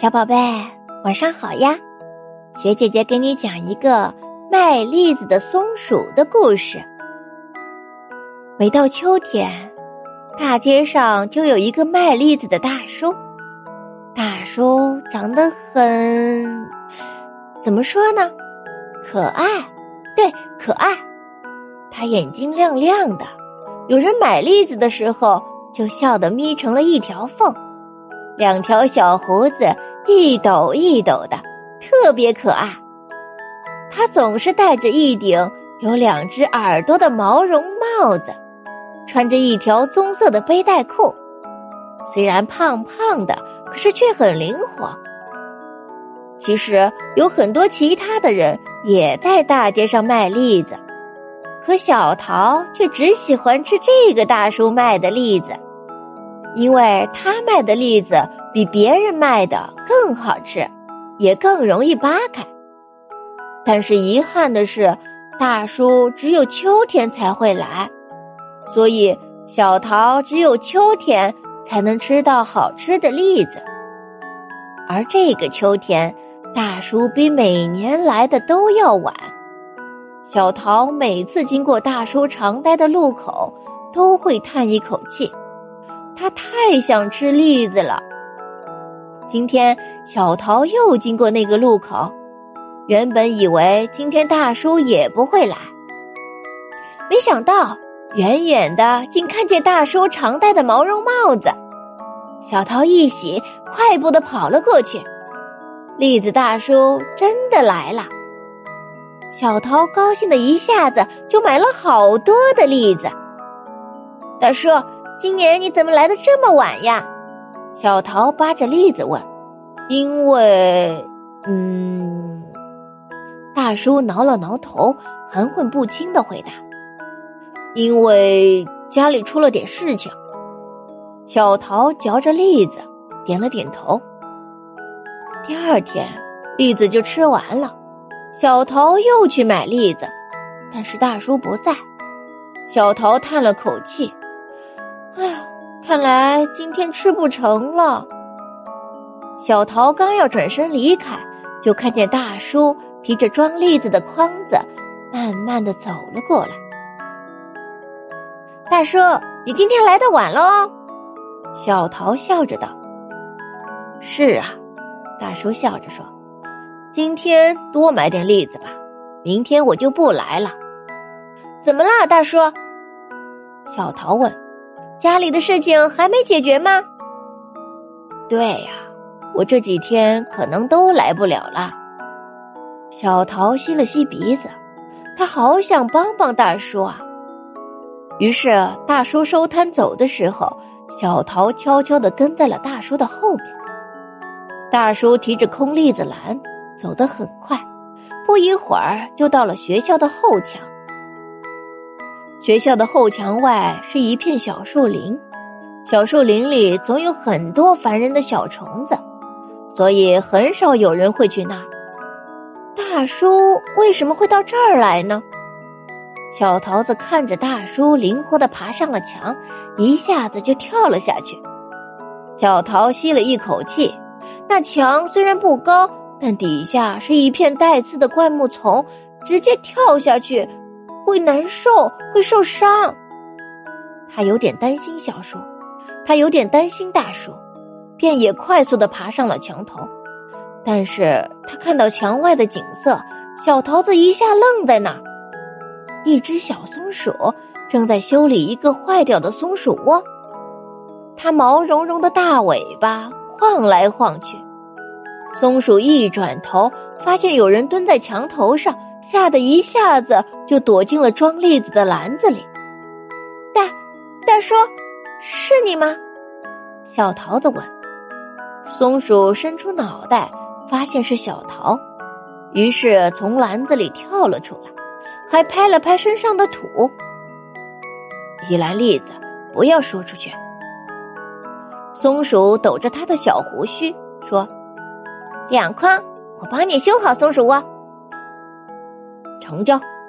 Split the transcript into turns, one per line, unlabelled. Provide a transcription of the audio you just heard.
小宝贝，晚上好呀！雪姐姐给你讲一个卖栗子的松鼠的故事。每到秋天，大街上就有一个卖栗子的大叔。大叔长得很，怎么说呢？可爱，对，可爱。他眼睛亮亮的，有人买栗子的时候，就笑得眯成了一条缝。两条小胡子一抖一抖的，特别可爱。他总是戴着一顶有两只耳朵的毛绒帽子，穿着一条棕色的背带裤。虽然胖胖的，可是却很灵活。其实有很多其他的人也在大街上卖栗子，可小桃却只喜欢吃这个大叔卖的栗子。因为他卖的栗子比别人卖的更好吃，也更容易扒开。但是遗憾的是，大叔只有秋天才会来，所以小桃只有秋天才能吃到好吃的栗子。而这个秋天，大叔比每年来的都要晚。小桃每次经过大叔常待的路口，都会叹一口气。他太想吃栗子了。今天小桃又经过那个路口，原本以为今天大叔也不会来，没想到远远的竟看见大叔常戴的毛绒帽子。小桃一喜，快步的跑了过去。栗子大叔真的来了，小桃高兴的一下子就买了好多的栗子。大叔。今年你怎么来的这么晚呀？小桃扒着栗子问。
因为，嗯，
大叔挠了挠头，含混不清的回答：“
因为家里出了点事情。”
小桃嚼着栗子，点了点头。第二天，栗子就吃完了。小桃又去买栗子，但是大叔不在。小桃叹了口气。哎呀，看来今天吃不成了。小桃刚要转身离开，就看见大叔提着装栗子的筐子，慢慢的走了过来。大叔，你今天来的晚了哦。小桃笑着道：“
是啊。”大叔笑着说：“今天多买点栗子吧，明天我就不来了。”
怎么啦，大叔？小桃问。家里的事情还没解决吗？
对呀，我这几天可能都来不了了。
小桃吸了吸鼻子，他好想帮帮大叔啊。于是大叔收摊走的时候，小桃悄悄的跟在了大叔的后面。大叔提着空栗子篮走得很快，不一会儿就到了学校的后墙。学校的后墙外是一片小树林，小树林里总有很多烦人的小虫子，所以很少有人会去那儿。大叔为什么会到这儿来呢？小桃子看着大叔灵活的爬上了墙，一下子就跳了下去。小桃吸了一口气，那墙虽然不高，但底下是一片带刺的灌木丛，直接跳下去。会难受，会受伤。他有点担心小树，他有点担心大树，便也快速的爬上了墙头。但是他看到墙外的景色，小桃子一下愣在那儿。一只小松鼠正在修理一个坏掉的松鼠窝，它毛茸茸的大尾巴晃来晃去。松鼠一转头，发现有人蹲在墙头上。吓得一下子就躲进了装栗子的篮子里。大，大叔，是你吗？小桃子问。松鼠伸出脑袋，发现是小桃，于是从篮子里跳了出来，还拍了拍身上的土。
一篮栗子，不要说出去。
松鼠抖着它的小胡须说：“两筐，我帮你修好松鼠窝。”
成交。